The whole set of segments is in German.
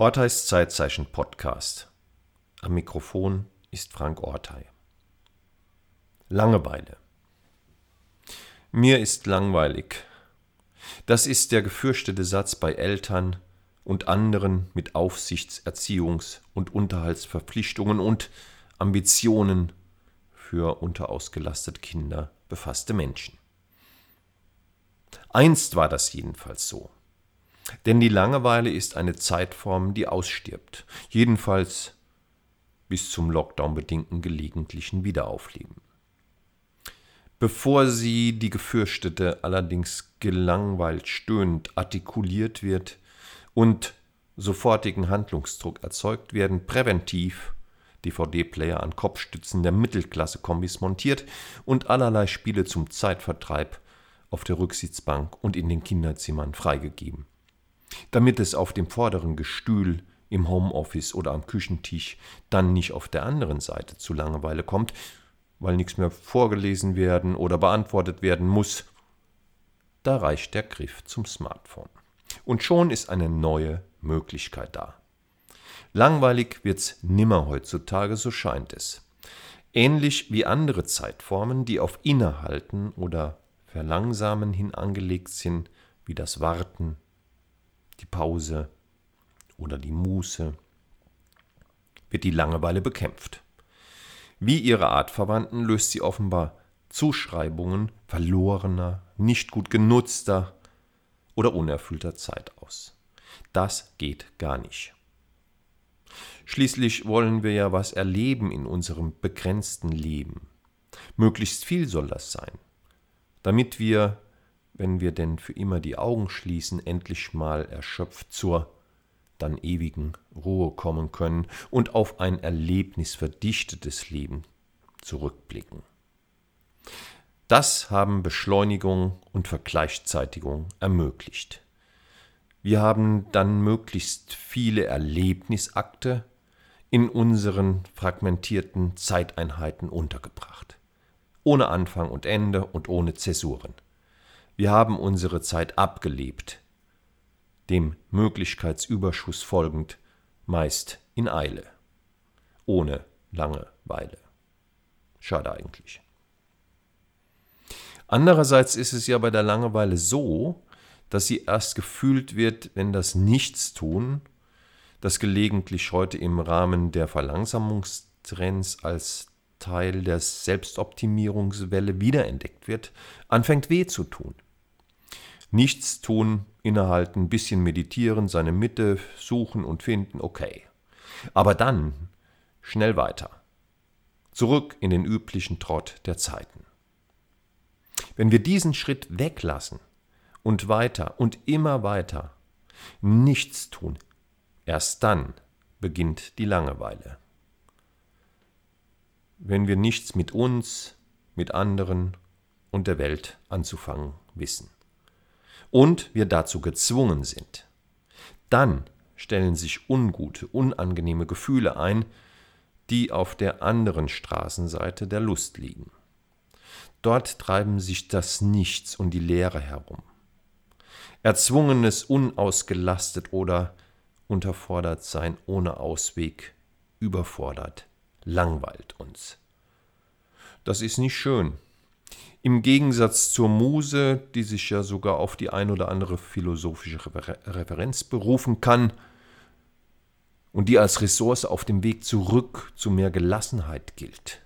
Orteis Zeitzeichen Podcast. Am Mikrofon ist Frank Ortei. Langeweile. Mir ist langweilig. Das ist der gefürchtete Satz bei Eltern und anderen mit Aufsichts-, Erziehungs- und Unterhaltsverpflichtungen und Ambitionen für unterausgelastete Kinder befasste Menschen. Einst war das jedenfalls so. Denn die Langeweile ist eine Zeitform, die ausstirbt, jedenfalls bis zum Lockdown bedingten gelegentlichen Wiederaufleben. Bevor sie, die gefürchtete, allerdings gelangweilt stöhnend artikuliert wird und sofortigen Handlungsdruck erzeugt werden, präventiv DVD-Player an Kopfstützen der Mittelklasse-Kombis montiert und allerlei Spiele zum Zeitvertreib auf der Rücksitzbank und in den Kinderzimmern freigegeben. Damit es auf dem vorderen Gestühl im Homeoffice oder am Küchentisch dann nicht auf der anderen Seite zu Langeweile kommt, weil nichts mehr vorgelesen werden oder beantwortet werden muss, da reicht der Griff zum Smartphone. Und schon ist eine neue Möglichkeit da. Langweilig wird's nimmer heutzutage, so scheint es. Ähnlich wie andere Zeitformen, die auf Innehalten oder Verlangsamen hin angelegt sind, wie das Warten, die Pause oder die Muße, wird die Langeweile bekämpft. Wie ihre Artverwandten löst sie offenbar Zuschreibungen verlorener, nicht gut genutzter oder unerfüllter Zeit aus. Das geht gar nicht. Schließlich wollen wir ja was erleben in unserem begrenzten Leben. Möglichst viel soll das sein, damit wir, wenn wir denn für immer die Augen schließen, endlich mal erschöpft zur dann ewigen Ruhe kommen können und auf ein erlebnisverdichtetes Leben zurückblicken. Das haben Beschleunigung und Vergleichzeitigung ermöglicht. Wir haben dann möglichst viele Erlebnisakte in unseren fragmentierten Zeiteinheiten untergebracht. Ohne Anfang und Ende und ohne Zäsuren. Wir haben unsere Zeit abgelebt, dem Möglichkeitsüberschuss folgend, meist in Eile, ohne Langeweile. Schade eigentlich. Andererseits ist es ja bei der Langeweile so, dass sie erst gefühlt wird, wenn das Nichtstun das gelegentlich heute im Rahmen der Verlangsamungstrends als Teil der Selbstoptimierungswelle wiederentdeckt wird, anfängt weh zu tun. Nichts tun, innehalten, bisschen meditieren, seine Mitte suchen und finden, okay. Aber dann schnell weiter. Zurück in den üblichen Trott der Zeiten. Wenn wir diesen Schritt weglassen und weiter und immer weiter nichts tun, Erst dann beginnt die Langeweile. Wenn wir nichts mit uns, mit anderen und der Welt anzufangen wissen. Und wir dazu gezwungen sind. Dann stellen sich ungute, unangenehme Gefühle ein, die auf der anderen Straßenseite der Lust liegen. Dort treiben sich das Nichts und die Leere herum. Erzwungenes, unausgelastet oder unterfordert sein, ohne Ausweg, überfordert, langweilt uns. Das ist nicht schön. Im Gegensatz zur Muse, die sich ja sogar auf die ein oder andere philosophische Referenz berufen kann und die als Ressource auf dem Weg zurück zu mehr Gelassenheit gilt.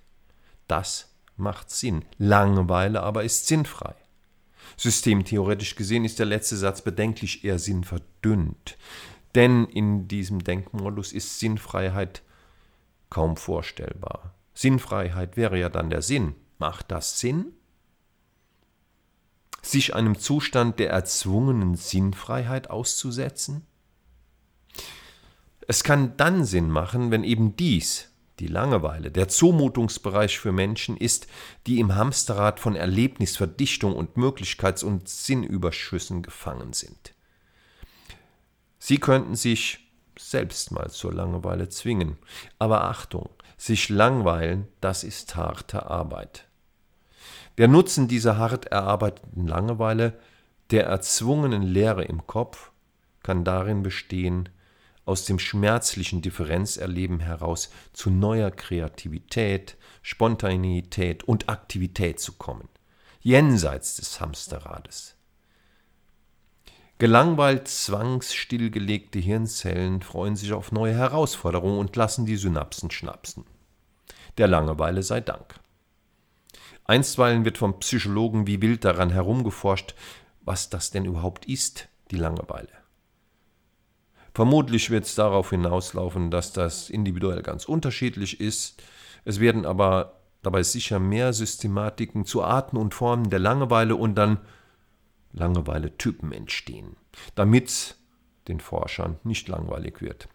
Das macht Sinn. Langeweile aber ist sinnfrei. Systemtheoretisch gesehen ist der letzte Satz bedenklich eher sinnverdünnt. Denn in diesem Denkmodus ist Sinnfreiheit kaum vorstellbar. Sinnfreiheit wäre ja dann der Sinn. Macht das Sinn? Sich einem Zustand der erzwungenen Sinnfreiheit auszusetzen? Es kann dann Sinn machen, wenn eben dies, die Langeweile, der Zumutungsbereich für Menschen ist, die im Hamsterrad von Erlebnisverdichtung und Möglichkeits- und Sinnüberschüssen gefangen sind. Sie könnten sich selbst mal zur Langeweile zwingen. Aber Achtung, sich langweilen, das ist harte Arbeit. Der Nutzen dieser hart erarbeiteten Langeweile, der erzwungenen Leere im Kopf, kann darin bestehen, aus dem schmerzlichen Differenzerleben heraus zu neuer Kreativität, Spontaneität und Aktivität zu kommen, jenseits des Hamsterrades. Gelangweilt zwangsstillgelegte Hirnzellen freuen sich auf neue Herausforderungen und lassen die Synapsen schnapsen. Der Langeweile sei Dank. Einstweilen wird vom Psychologen wie wild daran herumgeforscht, was das denn überhaupt ist, die Langeweile. Vermutlich wird es darauf hinauslaufen, dass das individuell ganz unterschiedlich ist. Es werden aber dabei sicher mehr Systematiken zu Arten und Formen der Langeweile und dann Langeweile-Typen entstehen, damit den Forschern nicht langweilig wird.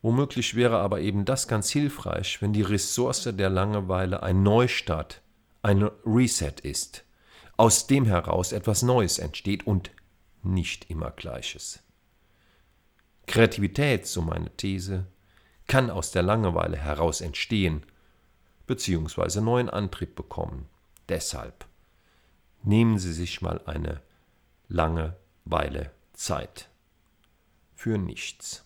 Womöglich wäre aber eben das ganz hilfreich, wenn die Ressource der Langeweile ein Neustart, ein Reset ist, aus dem heraus etwas Neues entsteht und nicht immer Gleiches. Kreativität, so meine These, kann aus der Langeweile heraus entstehen, beziehungsweise neuen Antrieb bekommen. Deshalb nehmen Sie sich mal eine lange Weile Zeit für nichts.